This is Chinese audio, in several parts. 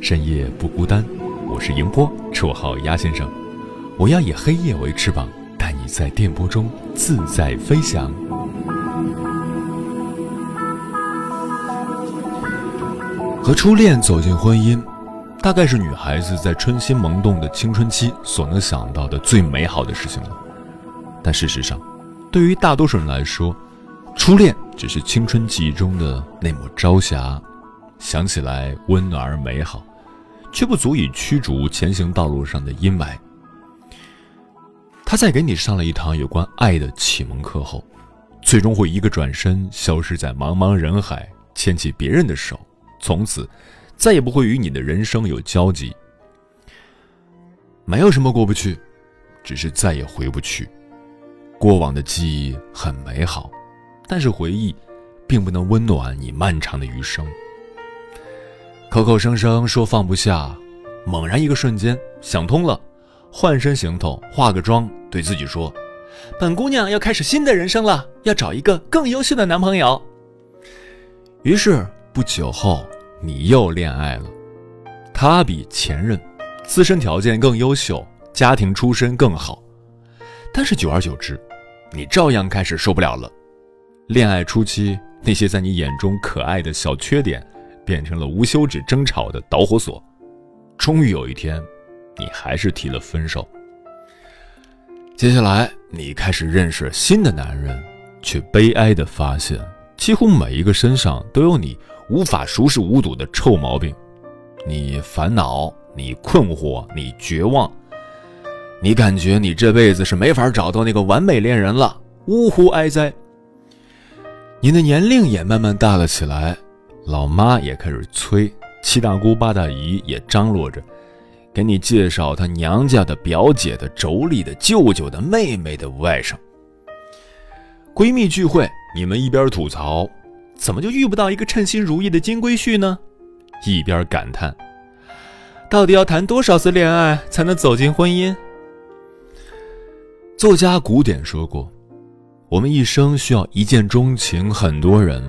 深夜不孤单，我是迎波，绰号鸭先生。我要以黑夜为翅膀，带你在电波中自在飞翔。和初恋走进婚姻，大概是女孩子在春心萌动的青春期所能想到的最美好的事情了。但事实上，对于大多数人来说，初恋只是青春记忆中的那抹朝霞，想起来温暖而美好。却不足以驱逐前行道路上的阴霾。他在给你上了一堂有关爱的启蒙课后，最终会一个转身消失在茫茫人海，牵起别人的手，从此再也不会与你的人生有交集。没有什么过不去，只是再也回不去。过往的记忆很美好，但是回忆并不能温暖你漫长的余生。口口声声说放不下，猛然一个瞬间想通了，换身行头，化个妆，对自己说：“本姑娘要开始新的人生了，要找一个更优秀的男朋友。”于是不久后，你又恋爱了，他比前任自身条件更优秀，家庭出身更好，但是久而久之，你照样开始受不了了。恋爱初期那些在你眼中可爱的小缺点。变成了无休止争吵的导火索，终于有一天，你还是提了分手。接下来，你开始认识新的男人，却悲哀的发现，几乎每一个身上都有你无法熟视无睹的臭毛病。你烦恼，你困惑，你绝望，你感觉你这辈子是没法找到那个完美恋人了，呜呼哀哉。你的年龄也慢慢大了起来。老妈也开始催，七大姑八大姨也张罗着，给你介绍她娘家的表姐的妯娌的舅舅的妹妹的外甥。闺蜜聚会，你们一边吐槽，怎么就遇不到一个称心如意的金龟婿呢？一边感叹，到底要谈多少次恋爱才能走进婚姻？作家古典说过，我们一生需要一见钟情很多人。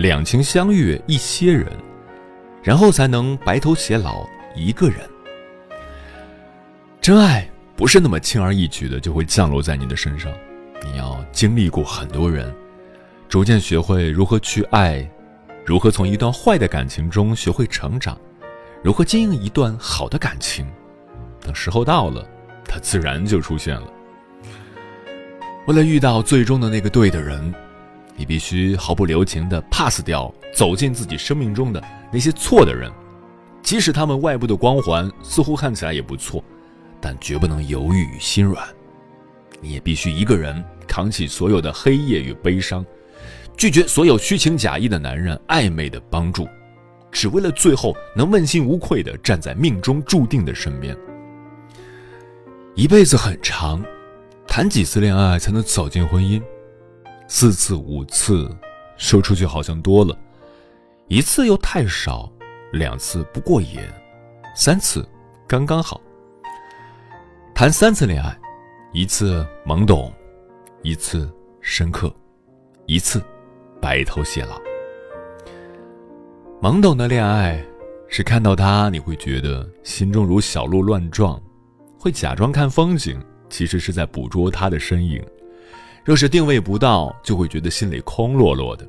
两情相悦一些人，然后才能白头偕老一个人。真爱不是那么轻而易举的就会降落在你的身上，你要经历过很多人，逐渐学会如何去爱，如何从一段坏的感情中学会成长，如何经营一段好的感情。等时候到了，它自然就出现了。为了遇到最终的那个对的人。你必须毫不留情地 pass 掉走进自己生命中的那些错的人，即使他们外部的光环似乎看起来也不错，但绝不能犹豫与心软。你也必须一个人扛起所有的黑夜与悲伤，拒绝所有虚情假意的男人暧昧的帮助，只为了最后能问心无愧地站在命中注定的身边。一辈子很长，谈几次恋爱才能走进婚姻？四次五次，说出去好像多了，一次又太少，两次不过瘾，三次刚刚好。谈三次恋爱，一次懵懂，一次深刻，一次白头偕老。懵懂的恋爱是看到他你会觉得心中如小鹿乱撞，会假装看风景，其实是在捕捉他的身影。若是定位不到，就会觉得心里空落落的。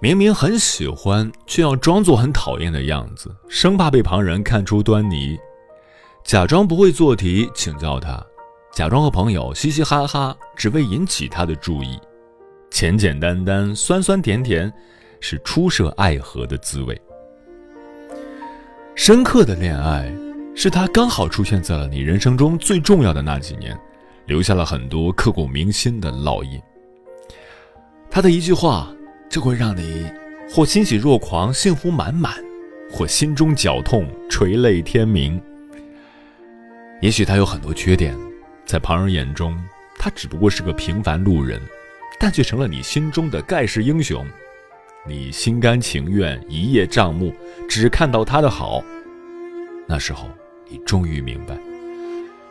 明明很喜欢，却要装作很讨厌的样子，生怕被旁人看出端倪。假装不会做题请教他，假装和朋友嘻嘻哈哈，只为引起他的注意。简简单单，酸酸甜甜，是初涉爱河的滋味。深刻的恋爱，是他刚好出现在了你人生中最重要的那几年，留下了很多刻骨铭心的烙印。他的一句话，就会让你或欣喜若狂、幸福满满，或心中绞痛、垂泪天明。也许他有很多缺点，在旁人眼中，他只不过是个平凡路人。但却成了你心中的盖世英雄，你心甘情愿一叶障目，只看到他的好。那时候，你终于明白，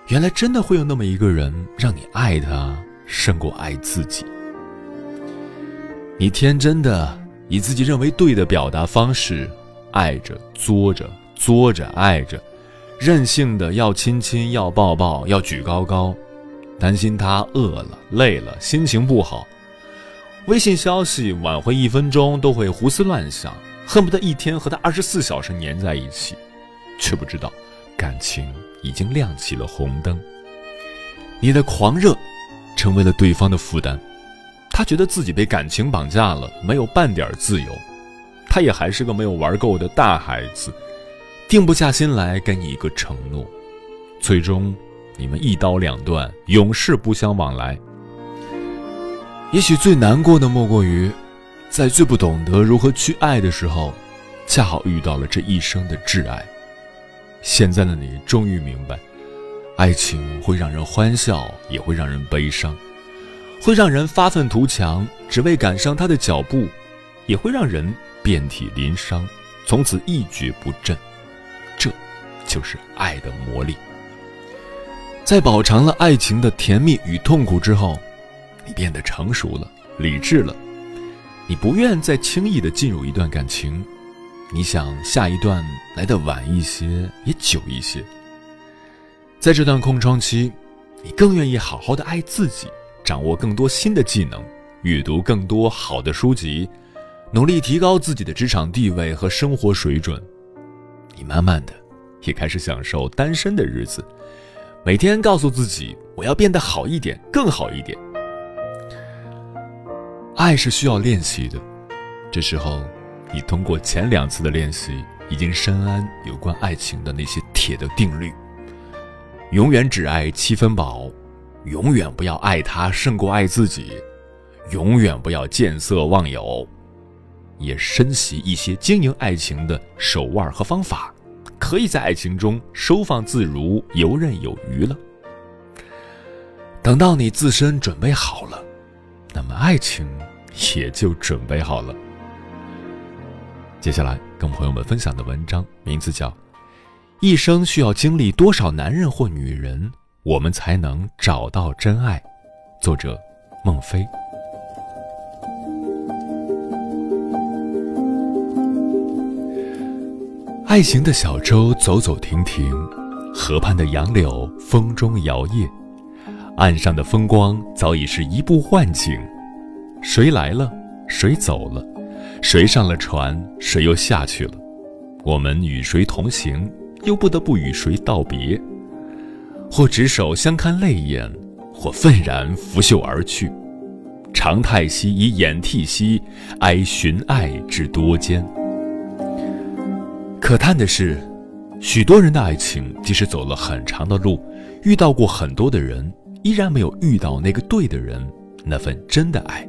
原来真的会有那么一个人，让你爱他胜过爱自己。你天真的以自己认为对的表达方式，爱着、作着、作着、爱着，任性的要亲亲、要抱抱、要举高高，担心他饿了、累了、心情不好。微信消息晚回一分钟都会胡思乱想，恨不得一天和他二十四小时粘在一起，却不知道感情已经亮起了红灯。你的狂热成为了对方的负担，他觉得自己被感情绑架了，没有半点自由。他也还是个没有玩够的大孩子，定不下心来给你一个承诺。最终，你们一刀两断，永世不相往来。也许最难过的莫过于，在最不懂得如何去爱的时候，恰好遇到了这一生的挚爱。现在的你终于明白，爱情会让人欢笑，也会让人悲伤；会让人发愤图强，只为赶上他的脚步；也会让人遍体鳞伤，从此一蹶不振。这，就是爱的魔力。在饱尝了爱情的甜蜜与痛苦之后。你变得成熟了，理智了，你不愿再轻易的进入一段感情，你想下一段来的晚一些，也久一些。在这段空窗期，你更愿意好好的爱自己，掌握更多新的技能，阅读更多好的书籍，努力提高自己的职场地位和生活水准。你慢慢的，也开始享受单身的日子，每天告诉自己，我要变得好一点，更好一点。爱是需要练习的，这时候，你通过前两次的练习，已经深谙有关爱情的那些铁的定律：永远只爱七分饱，永远不要爱他胜过爱自己，永远不要见色忘友。也深习一些经营爱情的手腕和方法，可以在爱情中收放自如、游刃有余了。等到你自身准备好了。那么爱情也就准备好了。接下来跟朋友们分享的文章名字叫《一生需要经历多少男人或女人，我们才能找到真爱》，作者孟非。爱情的小舟走走停停，河畔的杨柳风中摇曳。岸上的风光早已是一部幻景，谁来了，谁走了，谁上了船，谁又下去了？我们与谁同行，又不得不与谁道别？或执手相看泪眼，或愤然拂袖而去。长叹息以掩涕兮，哀寻爱之多艰。可叹的是，许多人的爱情，即使走了很长的路，遇到过很多的人。依然没有遇到那个对的人，那份真的爱。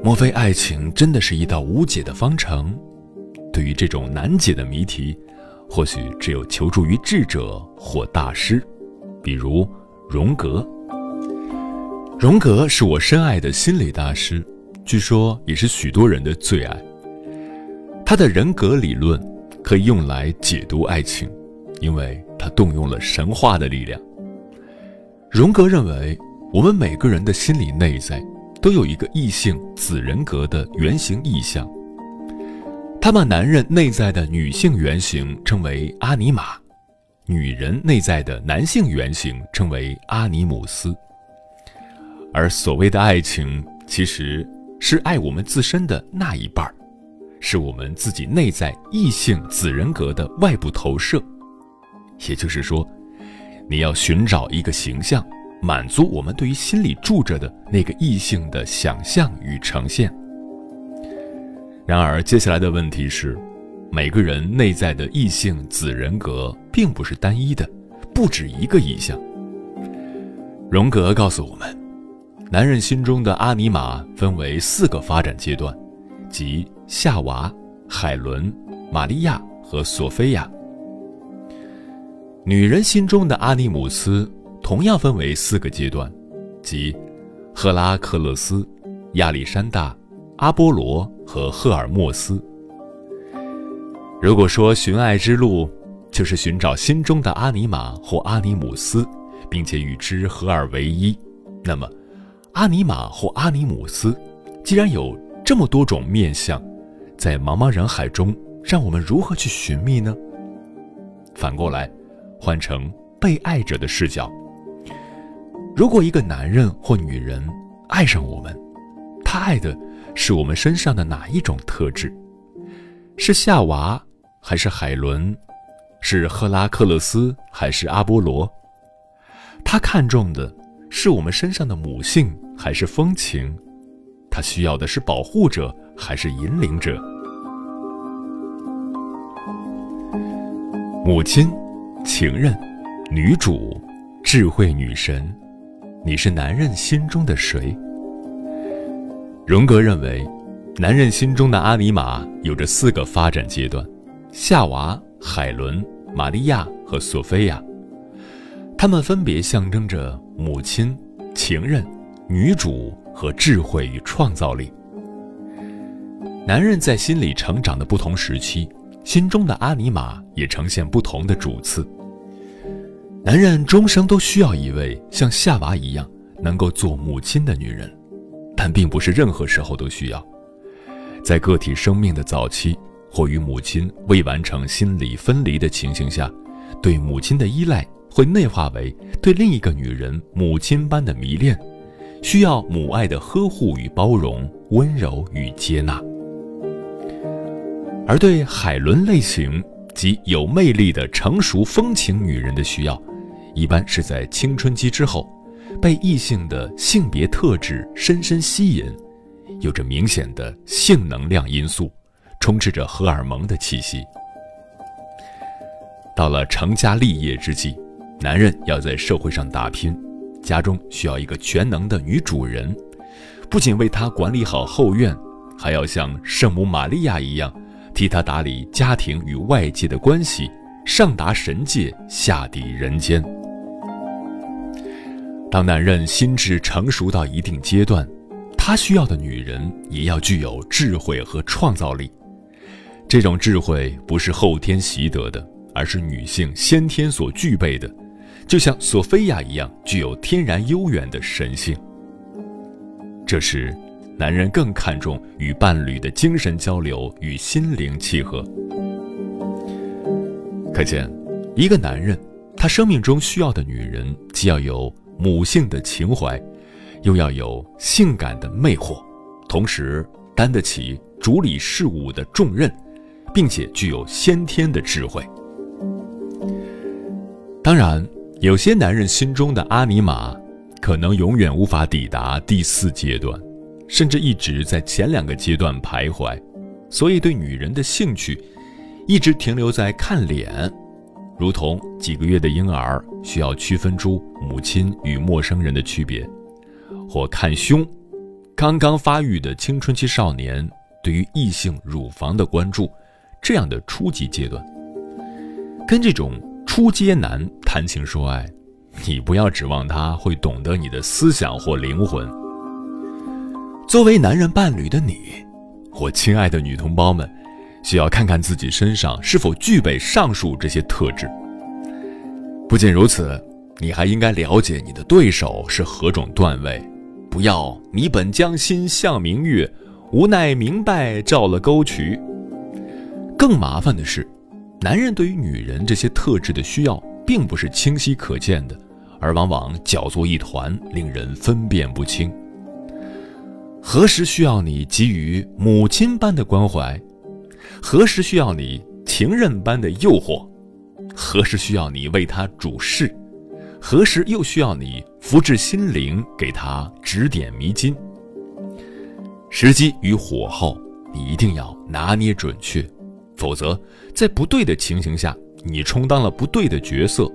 莫非爱情真的是一道无解的方程？对于这种难解的谜题，或许只有求助于智者或大师，比如荣格。荣格是我深爱的心理大师，据说也是许多人的最爱。他的人格理论可以用来解读爱情，因为他动用了神话的力量。荣格认为，我们每个人的心理内在都有一个异性子人格的原型意象。他把男人内在的女性原型称为阿尼玛，女人内在的男性原型称为阿尼姆斯。而所谓的爱情，其实是爱我们自身的那一半儿，是我们自己内在异性子人格的外部投射。也就是说，你要寻找一个形象，满足我们对于心里住着的那个异性的想象与呈现。然而，接下来的问题是。每个人内在的异性子人格并不是单一的，不止一个意象。荣格告诉我们，男人心中的阿尼玛分为四个发展阶段，即夏娃、海伦、玛利亚和索菲亚。女人心中的阿尼姆斯同样分为四个阶段，即赫拉克勒斯、亚历山大、阿波罗和赫尔墨斯。如果说寻爱之路就是寻找心中的阿尼玛或阿尼姆斯，并且与之合二为一，那么阿尼玛或阿尼姆斯既然有这么多种面相，在茫茫人海中，让我们如何去寻觅呢？反过来，换成被爱者的视角，如果一个男人或女人爱上我们，他爱的是我们身上的哪一种特质？是夏娃？还是海伦，是赫拉克勒斯，还是阿波罗？他看重的是我们身上的母性，还是风情？他需要的是保护者，还是引领者？母亲、情人、女主、智慧女神，你是男人心中的谁？荣格认为，男人心中的阿尼玛有着四个发展阶段。夏娃、海伦、玛利亚和索菲亚，他们分别象征着母亲、情人、女主和智慧与创造力。男人在心理成长的不同时期，心中的阿尼玛也呈现不同的主次。男人终生都需要一位像夏娃一样能够做母亲的女人，但并不是任何时候都需要。在个体生命的早期。或与母亲未完成心理分离的情形下，对母亲的依赖会内化为对另一个女人母亲般的迷恋，需要母爱的呵护与包容、温柔与接纳。而对海伦类型及有魅力的成熟风情女人的需要，一般是在青春期之后，被异性的性别特质深深吸引，有着明显的性能量因素。充斥着荷尔蒙的气息。到了成家立业之际，男人要在社会上打拼，家中需要一个全能的女主人，不仅为他管理好后院，还要像圣母玛利亚一样，替他打理家庭与外界的关系，上达神界，下抵人间。当男人心智成熟到一定阶段，他需要的女人也要具有智慧和创造力。这种智慧不是后天习得的，而是女性先天所具备的，就像索菲亚一样，具有天然悠远的神性。这时，男人更看重与伴侣的精神交流与心灵契合。可见，一个男人，他生命中需要的女人，既要有母性的情怀，又要有性感的魅惑，同时担得起主理事务的重任。并且具有先天的智慧。当然，有些男人心中的阿尼玛，可能永远无法抵达第四阶段，甚至一直在前两个阶段徘徊，所以对女人的兴趣，一直停留在看脸，如同几个月的婴儿需要区分出母亲与陌生人的区别，或看胸，刚刚发育的青春期少年对于异性乳房的关注。这样的初级阶段，跟这种初阶男谈情说爱，你不要指望他会懂得你的思想或灵魂。作为男人伴侣的你，我亲爱的女同胞们，需要看看自己身上是否具备上述这些特质。不仅如此，你还应该了解你的对手是何种段位，不要你本将心向明月，无奈明白照了沟渠。更麻烦的是，男人对于女人这些特质的需要，并不是清晰可见的，而往往搅作一团，令人分辨不清。何时需要你给予母亲般的关怀？何时需要你情人般的诱惑？何时需要你为他主事？何时又需要你扶至心灵，给他指点迷津？时机与火候，你一定要拿捏准确，否则在不对的情形下，你充当了不对的角色，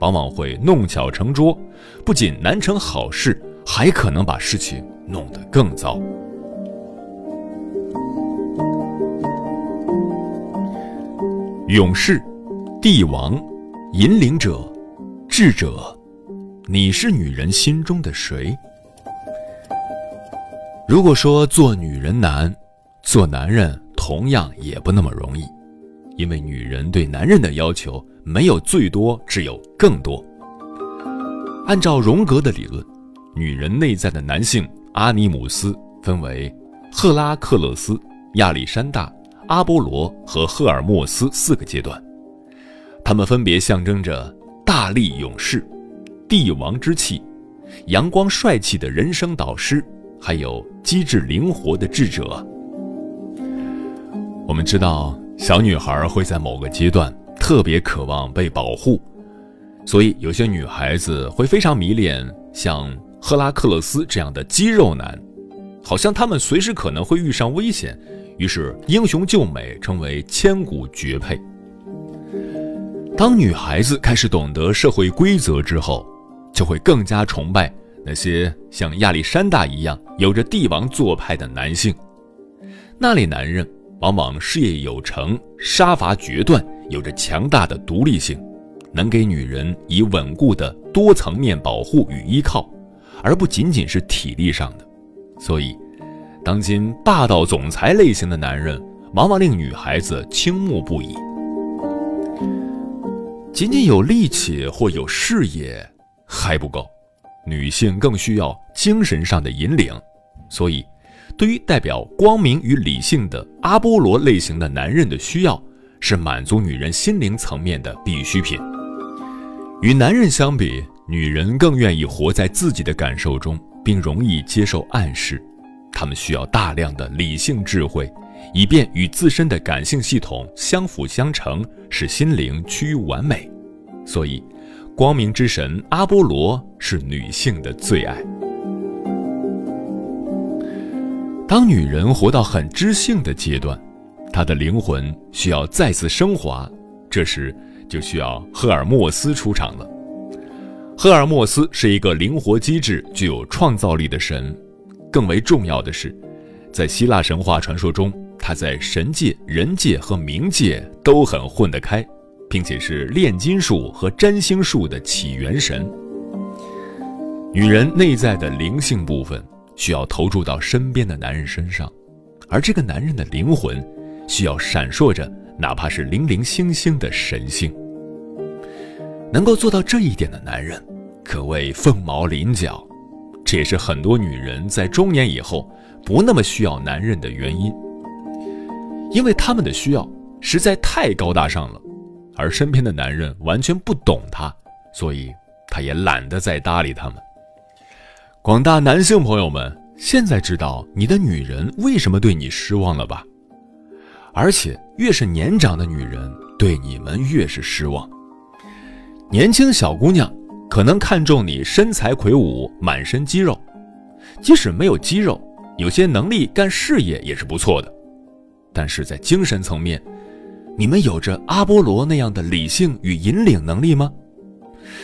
往往会弄巧成拙，不仅难成好事，还可能把事情。弄得更糟。勇士、帝王、引领者、智者，你是女人心中的谁？如果说做女人难，做男人同样也不那么容易，因为女人对男人的要求没有最多，只有更多。按照荣格的理论，女人内在的男性。阿尼姆斯分为赫拉克勒斯、亚历山大、阿波罗和赫尔墨斯四个阶段，他们分别象征着大力勇士、帝王之气、阳光帅气的人生导师，还有机智灵活的智者。我们知道，小女孩会在某个阶段特别渴望被保护，所以有些女孩子会非常迷恋像。赫拉克勒斯这样的肌肉男，好像他们随时可能会遇上危险，于是英雄救美成为千古绝配。当女孩子开始懂得社会规则之后，就会更加崇拜那些像亚历山大一样有着帝王做派的男性。那类男人往往事业有成，杀伐决断，有着强大的独立性，能给女人以稳固的多层面保护与依靠。而不仅仅是体力上的，所以，当今霸道总裁类型的男人往往令女孩子倾慕不已。仅仅有力气或有事业还不够，女性更需要精神上的引领。所以，对于代表光明与理性的阿波罗类型的男人的需要，是满足女人心灵层面的必需品。与男人相比。女人更愿意活在自己的感受中，并容易接受暗示。她们需要大量的理性智慧，以便与自身的感性系统相辅相成，使心灵趋于完美。所以，光明之神阿波罗是女性的最爱。当女人活到很知性的阶段，她的灵魂需要再次升华，这时就需要赫尔墨斯出场了。赫尔墨斯是一个灵活机智、具有创造力的神。更为重要的是，在希腊神话传说中，他在神界、人界和冥界都很混得开，并且是炼金术和占星术的起源神。女人内在的灵性部分需要投注到身边的男人身上，而这个男人的灵魂需要闪烁着哪怕是零零星星的神性。能够做到这一点的男人，可谓凤毛麟角。这也是很多女人在中年以后不那么需要男人的原因，因为他们的需要实在太高大上了，而身边的男人完全不懂她，所以她也懒得再搭理他们。广大男性朋友们，现在知道你的女人为什么对你失望了吧？而且越是年长的女人，对你们越是失望。年轻小姑娘可能看重你身材魁梧、满身肌肉，即使没有肌肉，有些能力干事业也是不错的。但是在精神层面，你们有着阿波罗那样的理性与引领能力吗？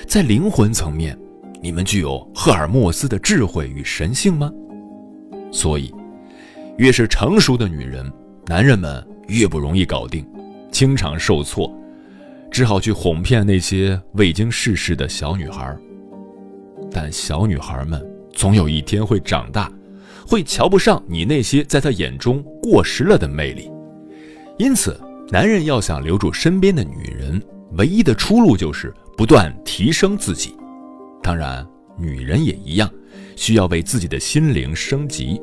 在灵魂层面，你们具有赫尔墨斯的智慧与神性吗？所以，越是成熟的女人，男人们越不容易搞定，经常受挫。只好去哄骗那些未经世事的小女孩，但小女孩们总有一天会长大，会瞧不上你那些在她眼中过时了的魅力。因此，男人要想留住身边的女人，唯一的出路就是不断提升自己。当然，女人也一样，需要为自己的心灵升级。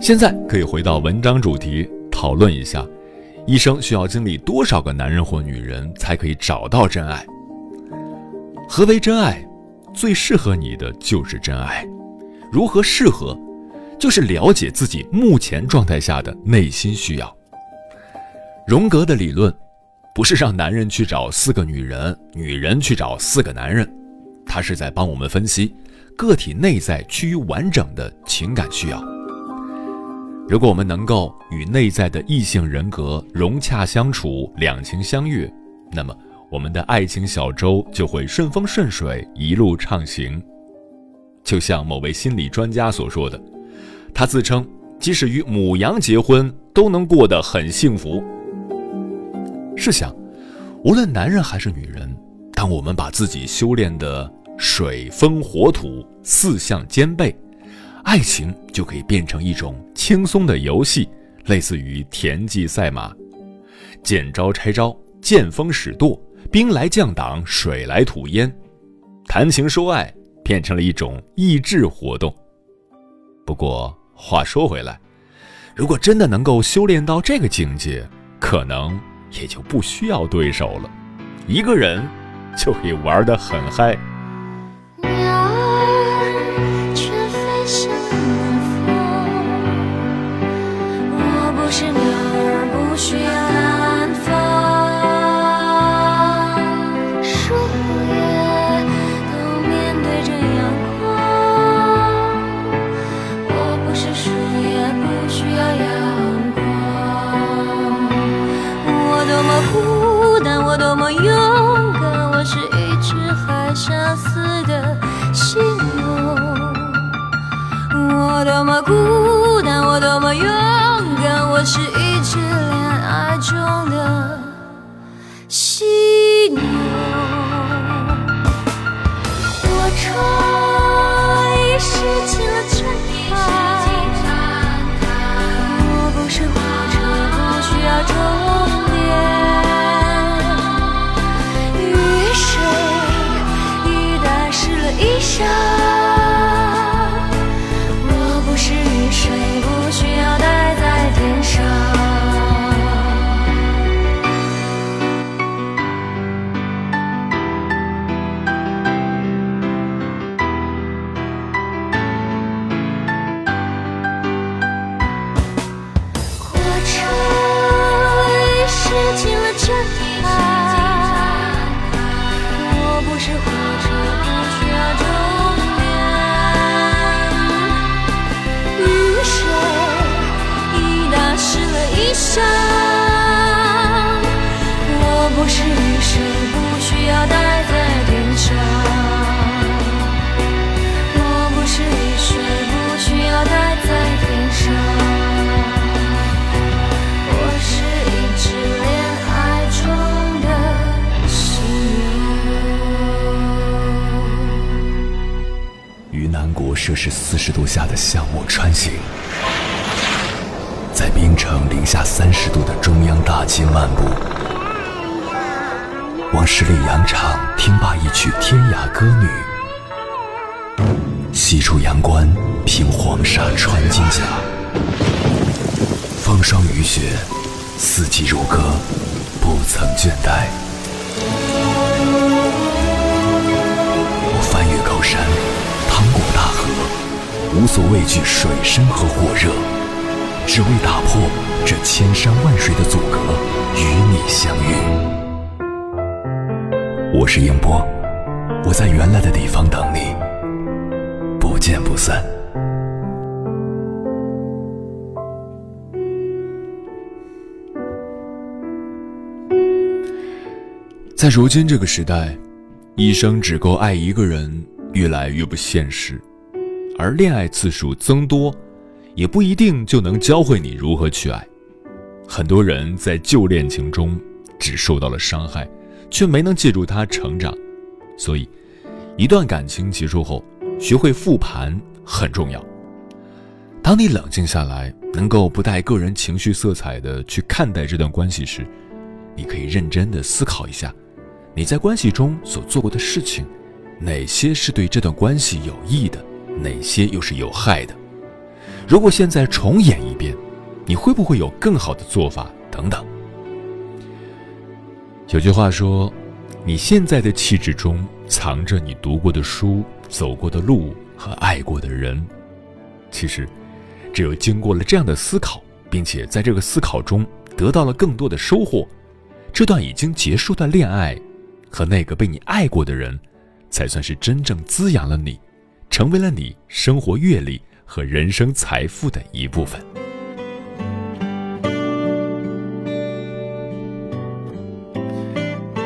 现在可以回到文章主题，讨论一下。一生需要经历多少个男人或女人才可以找到真爱？何为真爱？最适合你的就是真爱。如何适合，就是了解自己目前状态下的内心需要。荣格的理论，不是让男人去找四个女人，女人去找四个男人，他是在帮我们分析个体内在趋于完整的情感需要。如果我们能够与内在的异性人格融洽相处，两情相悦，那么我们的爱情小舟就会顺风顺水，一路畅行。就像某位心理专家所说的，他自称即使与母羊结婚都能过得很幸福。试想，无论男人还是女人，当我们把自己修炼的水风火土四象兼备。爱情就可以变成一种轻松的游戏，类似于田忌赛马，见招拆招，见风使舵，兵来将挡，水来土掩，谈情说爱变成了一种益智活动。不过话说回来，如果真的能够修炼到这个境界，可能也就不需要对手了，一个人就可以玩得很嗨。湿尽了春意，我不是，不需要终点。雨水已打湿了衣裳。我是一生不需要戴在面上我不是一生不需要戴在面上我是一只恋爱中的信南国摄氏四十度下的项目穿行在冰城零下三十度的中央大街漫步。往十里洋场听罢一曲天涯歌女，西出阳关凭黄沙穿金甲，风霜雨雪，四季如歌，不曾倦怠。我翻越高山。趟过大河无所畏惧水深和火热，只为打破这千山万水的阻隔，与你相遇。我是英波，我在原来的地方等你，不见不散。在如今这个时代，一生只够爱一个人，越来越不现实。而恋爱次数增多，也不一定就能教会你如何去爱。很多人在旧恋情中只受到了伤害，却没能借助它成长。所以，一段感情结束后，学会复盘很重要。当你冷静下来，能够不带个人情绪色彩的去看待这段关系时，你可以认真的思考一下，你在关系中所做过的事情，哪些是对这段关系有益的。哪些又是有害的？如果现在重演一遍，你会不会有更好的做法？等等。有句话说：“你现在的气质中藏着你读过的书、走过的路和爱过的人。”其实，只有经过了这样的思考，并且在这个思考中得到了更多的收获，这段已经结束的恋爱，和那个被你爱过的人，才算是真正滋养了你，成为了你生活阅历和人生财富的一部分。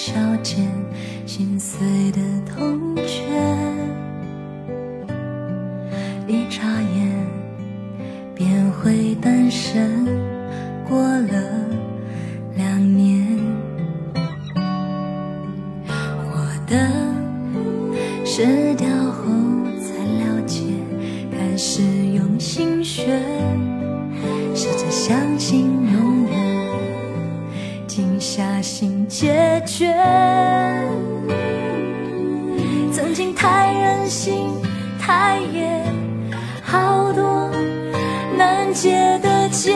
有消减心碎的痛觉。一眨眼便会单身，过了两年，我的解决。曾经太任性，太野。好多难解的结，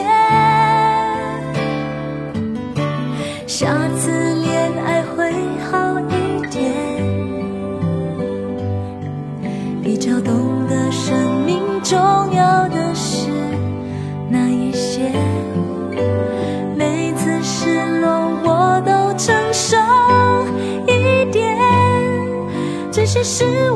下次恋爱会好一点，比较懂得生命中是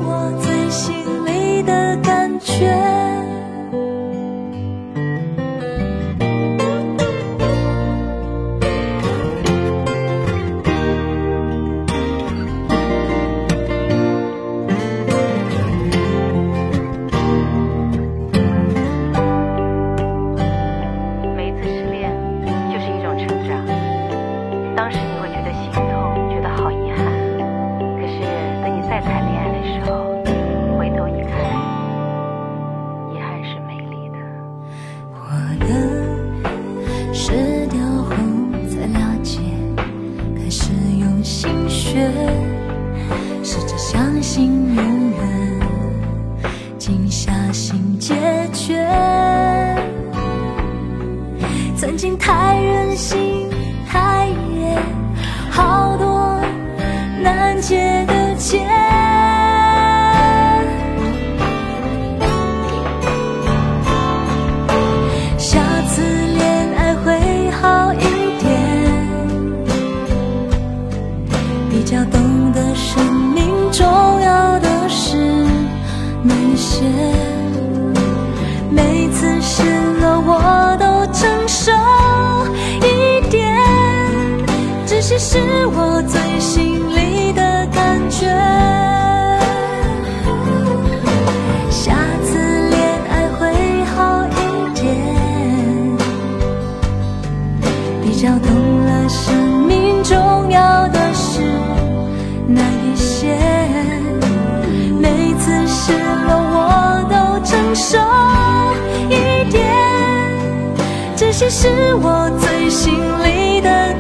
是我最心里的感觉。下次恋爱会好一点，比较懂了生命重要的是那一些。每次失落我都承受一点，这些是我最心里的。